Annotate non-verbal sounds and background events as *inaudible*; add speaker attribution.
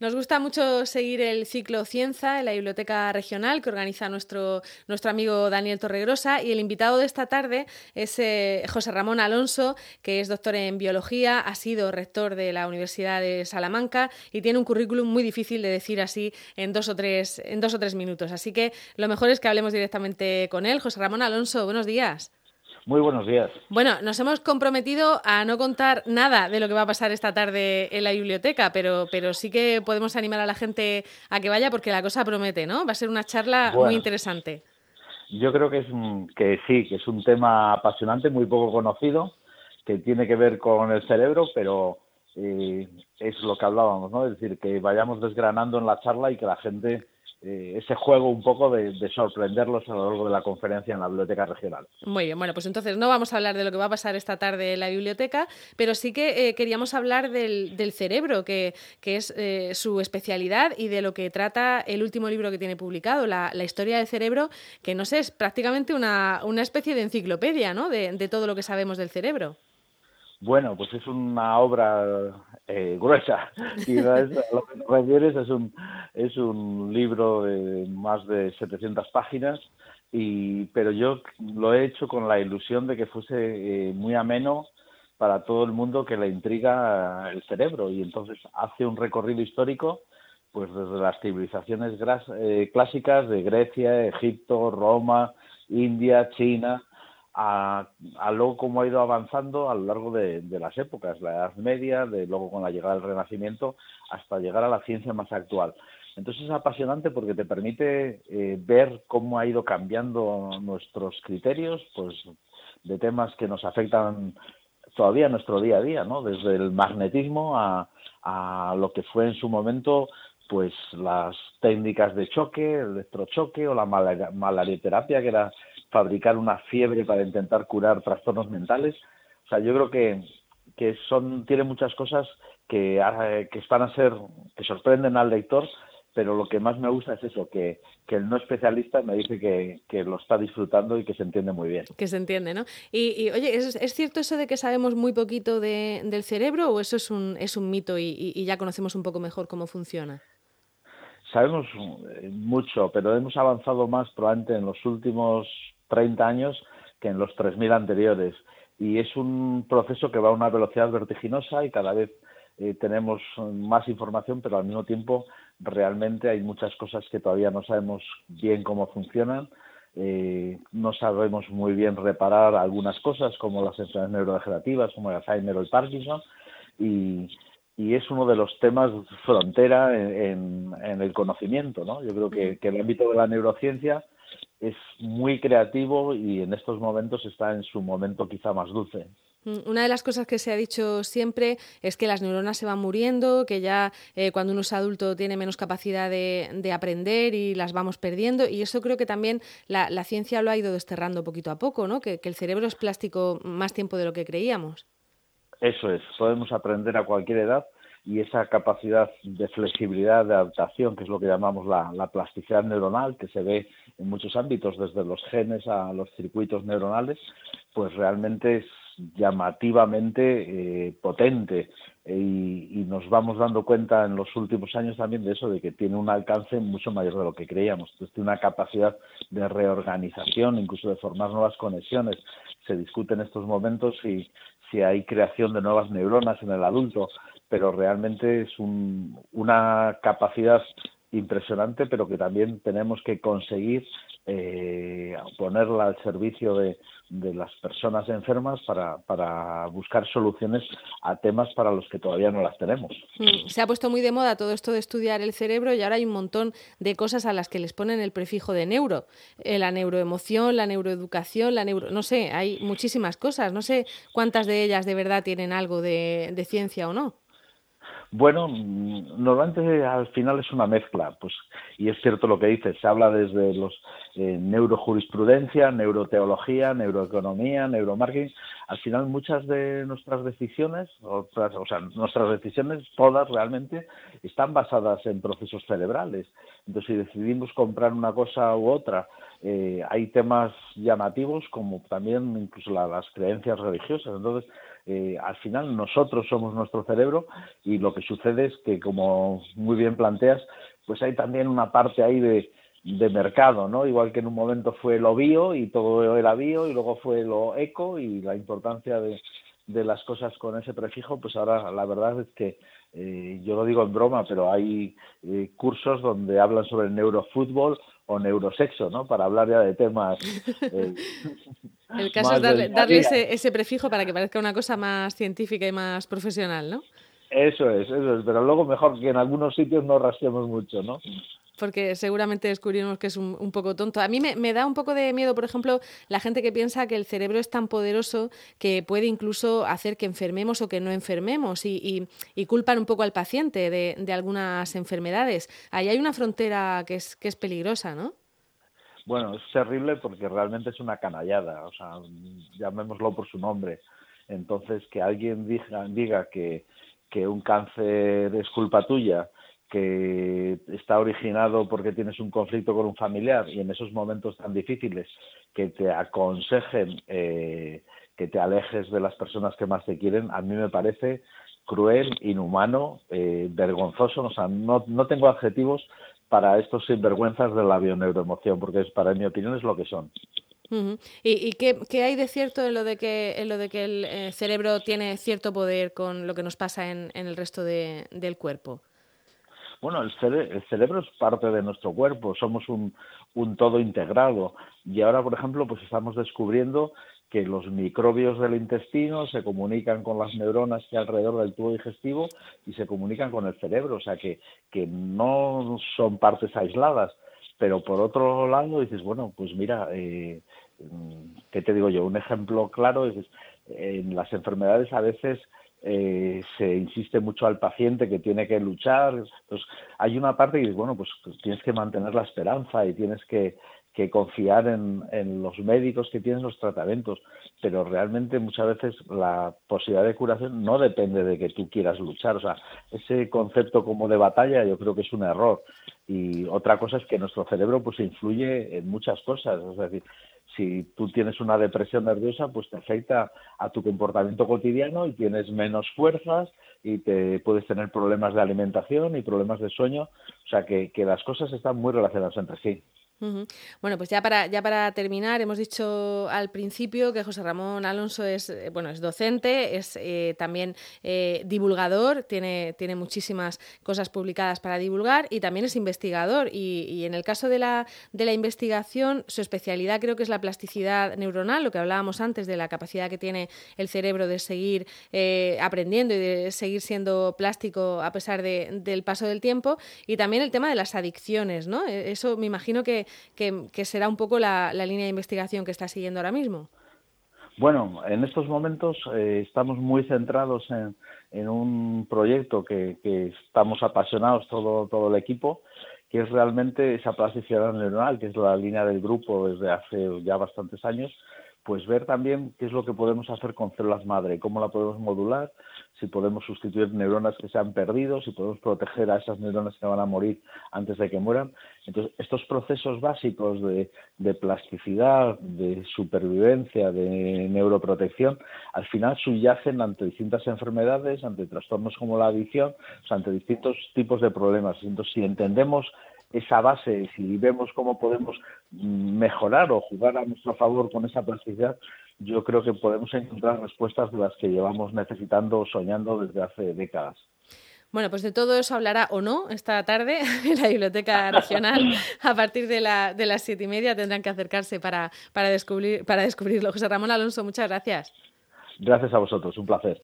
Speaker 1: Nos gusta mucho seguir el ciclo Cienza en la Biblioteca Regional que organiza nuestro, nuestro amigo Daniel Torregrosa y el invitado de esta tarde es eh, José Ramón Alonso, que es doctor en biología, ha sido rector de la Universidad de Salamanca y tiene un currículum muy difícil de decir así en dos o tres, en dos o tres minutos. Así que lo mejor es que hablemos directamente con él. José Ramón Alonso, buenos días.
Speaker 2: Muy buenos días.
Speaker 1: Bueno, nos hemos comprometido a no contar nada de lo que va a pasar esta tarde en la biblioteca, pero, pero sí que podemos animar a la gente a que vaya porque la cosa promete, ¿no? Va a ser una charla muy interesante.
Speaker 2: Yo creo que, es, que sí, que es un tema apasionante, muy poco conocido, que tiene que ver con el cerebro, pero eh, es lo que hablábamos, ¿no? Es decir, que vayamos desgranando en la charla y que la gente eh, ese juego un poco de, sorprenderlos a lo largo de la conferencia en la biblioteca regional.
Speaker 1: Muy bien, bueno, pues entonces no vamos a hablar de lo que va a pasar esta tarde en la biblioteca, pero sí que eh, queríamos hablar del, cerebro, que, es eh, su especialidad y de lo que trata el último libro que tiene publicado, la, historia del cerebro, que no sé, es prácticamente una, especie de enciclopedia, ¿no? de todo lo que sabemos del cerebro.
Speaker 2: Bueno, pues es una obra eh, gruesa. *laughs* Y lo que refieres es un, es un libro de más de 700 páginas, y, pero yo lo he hecho con la ilusión de que fuese eh, muy ameno para todo el mundo que le intriga el cerebro. Y entonces hace un recorrido histórico pues desde las civilizaciones eh, clásicas de Grecia, Egipto, Roma, India, China, a, a, cómo ha ido avanzando a lo largo de, las épocas, la Edad Media, luego con la llegada del Renacimiento, hasta llegar a la ciencia más actual. Entonces es apasionante porque te permite eh, ver cómo ha ido cambiando nuestros criterios, pues de temas que nos afectan todavía nuestro día a día, ¿no? Desde el magnetismo a lo que fue en su momento pues las técnicas de choque, el electrochoque o la malarioterapia, que era fabricar una fiebre para intentar curar trastornos mentales. O sea, yo creo que, que son, tiene muchas cosas que, ah, que van a ser, que sorprenden al lector, pero lo que más me gusta es eso, que, que el no especialista me dice que, que, lo está disfrutando y que se entiende muy bien.
Speaker 1: Que se entiende, ¿no? Y, oye, ¿es, ¿es, cierto eso de que sabemos muy poquito de, del cerebro o eso es un, es un mito y, y, ya conocemos un poco mejor cómo funciona?
Speaker 2: Sabemos eh, mucho, pero hemos avanzado más probablemente en los últimos 30 años que en los 3.000 anteriores. Y es un proceso que va a una velocidad vertiginosa y cada vez eh, tenemos más información, pero al mismo tiempo realmente hay muchas cosas que todavía no sabemos bien cómo funcionan. Eh, no sabemos muy bien reparar algunas cosas como las enfermedades neurodegenerativas, como el Alzheimer o el Parkinson. Y, y es uno de los temas frontera en, en, el conocimiento. ¿no? Yo creo que, que el ámbito de la neurociencia es muy creativo y en estos momentos está en su momento quizá más dulce.
Speaker 1: Mm, una de las cosas que se ha dicho siempre es que las neuronas se van muriendo, que ya eh, cuando uno es adulto tiene menos capacidad de, aprender y las vamos perdiendo. Y eso creo que también la, ciencia lo ha ido desterrando poquito a poco, ¿no? Que, que, el cerebro es plástico más tiempo de lo que creíamos.
Speaker 2: Eso es, podemos aprender a cualquier edad y esa capacidad de flexibilidad, de adaptación, que es lo que llamamos la, plasticidad neuronal, que se ve en muchos ámbitos, desde los genes a los circuitos neuronales, pues realmente es llamativamente eh, potente y, nos vamos dando cuenta en los últimos años también de eso, de que tiene un alcance mucho mayor de lo que creíamos. Entonces tiene una capacidad de reorganización, incluso de formar nuevas conexiones. Se discute en estos momentos si, si hay creación de nuevas neuronas en el adulto, pero realmente es un, una capacidad impresionante, pero que también tenemos que conseguir eh, ponerla al servicio de, de las personas enfermas para, para, buscar soluciones a temas para los que todavía no las tenemos.
Speaker 1: Mm, se ha puesto muy de moda todo esto de estudiar el cerebro y ahora hay un montón de cosas a las que les ponen el prefijo de neuro. Eh, la neuroemoción, la neuroeducación, la neuro... No sé, hay muchísimas cosas. No sé cuántas de ellas de verdad tienen algo de ciencia o no.
Speaker 2: Bueno, normalmente al final es una mezcla, pues, y es cierto lo que dices, se habla desde los eh, neurojurisprudencia, neuroteología, neuroeconomía, neuromarketing. Al final muchas de nuestras decisiones, o sea, nuestras decisiones todas realmente están basadas en procesos cerebrales. Entonces, si decidimos comprar una cosa u otra, eh, hay temas llamativos como también incluso las creencias religiosas. Entonces, eh, al final nosotros somos nuestro cerebro y lo que sucede es que, como muy bien planteas, pues hay también una parte ahí de, mercado, ¿no? Igual que en un momento fue lo bio y todo era bio y luego fue lo eco y la importancia de, de las cosas con ese prefijo, pues ahora la verdad es que eh, yo lo digo en broma, pero hay eh, cursos donde hablan sobre el neurofútbol o neurosexo, ¿no? Para hablar ya de temas.
Speaker 1: Eh, *laughs* el caso es darle, darle ese, ese, prefijo para que parezca una cosa más científica y más profesional, ¿no?
Speaker 2: Eso es, eso es, pero luego mejor que en algunos sitios no rasquemos mucho, ¿no?
Speaker 1: Porque seguramente descubrimos que es un, poco tonto. A mí me, da un poco de miedo, por ejemplo, la gente que piensa que el cerebro es tan poderoso que puede incluso hacer que enfermemos o que no enfermemos y, culpan un poco al paciente de, algunas enfermedades. Ahí hay una frontera que es, peligrosa, ¿no?
Speaker 2: Bueno, es terrible porque realmente es una canallada, o sea, llamémoslo por su nombre. Entonces, que alguien diga, diga que un cáncer es culpa tuya que está originado porque tienes un conflicto con un familiar y en esos momentos tan difíciles que te aconsejen eh, que te alejes de las personas que más te quieren, a mí me parece cruel, inhumano, eh, vergonzoso. O sea, no, no tengo adjetivos para estos sinvergüenzas de la bioneuroemoción, porque es, para mi opinión es lo que son.
Speaker 1: ¿Y, qué, hay de cierto en lo de que, en lo de que el eh, cerebro tiene cierto poder con lo que nos pasa en, en el resto de, del cuerpo?
Speaker 2: Bueno, el, cerebro es parte de nuestro cuerpo, somos un, un todo integrado y ahora, por ejemplo, pues estamos descubriendo que los microbios del intestino se comunican con las neuronas que hay alrededor del tubo digestivo y se comunican con el cerebro, o sea que, que no son partes aisladas. Pero por otro lado dices, bueno, pues mira, eh, ¿qué te digo yo? Un ejemplo claro es en las enfermedades a veces eh, se insiste mucho al paciente que tiene que luchar. Entonces, hay una parte que bueno, pues tienes que mantener la esperanza y tienes que, que confiar en, los médicos que tienen los tratamientos, pero realmente muchas veces la posibilidad de curación no depende de que tú quieras luchar. O sea, ese concepto como de batalla yo creo que es un error. Y otra cosa es que nuestro cerebro pues influye en muchas cosas. Es decir, si tú tienes una depresión nerviosa, pues te afecta a tu comportamiento cotidiano y tienes menos fuerzas y te puedes tener problemas de alimentación y problemas de sueño. O sea que las cosas están muy relacionadas entre sí.
Speaker 1: Bueno, pues ya para, ya para terminar, hemos dicho al principio que José Ramón Alonso es, eh, bueno, es docente, es eh, también eh, divulgador, tiene, tiene muchísimas cosas publicadas para divulgar y también es investigador. Y, en el caso de la, de la investigación, su especialidad creo que es la plasticidad neuronal, lo que hablábamos antes de la capacidad que tiene el cerebro de seguir aprendiendo y de seguir siendo plástico a pesar de, del paso del tiempo. Y también el tema de las adicciones, ¿no? E, eso me imagino que que, será un poco la, línea de investigación que está siguiendo ahora mismo.
Speaker 2: Bueno, en estos momentos eh, estamos muy centrados en, un proyecto que, estamos apasionados todo, todo el equipo, que es realmente esa plasticidad neuronal, que es la línea del grupo desde hace ya bastantes años, pues ver también qué es lo que podemos hacer con células madre, cómo la podemos modular, si podemos sustituir neuronas que se han perdido, si podemos proteger a esas neuronas que van a morir antes de que mueran. Entonces, estos procesos básicos de, plasticidad, de supervivencia, de neuroprotección, al final subyacen ante distintas enfermedades, ante trastornos como la adicción, ante distintos tipos de problemas. Entonces, si entendemos esa base, si vemos cómo podemos mejorar o jugar a nuestro favor con esa plasticidad, yo creo que podemos encontrar respuestas de las que llevamos necesitando o soñando desde hace décadas.
Speaker 1: Bueno, pues de todo eso hablará o no esta tarde *laughs* en la Biblioteca Regional. A partir de, la, de las siete y media tendrán que acercarse para, para, descubrir, para descubrirlo. José Ramón Alonso, muchas gracias.
Speaker 2: Gracias a vosotros, un placer.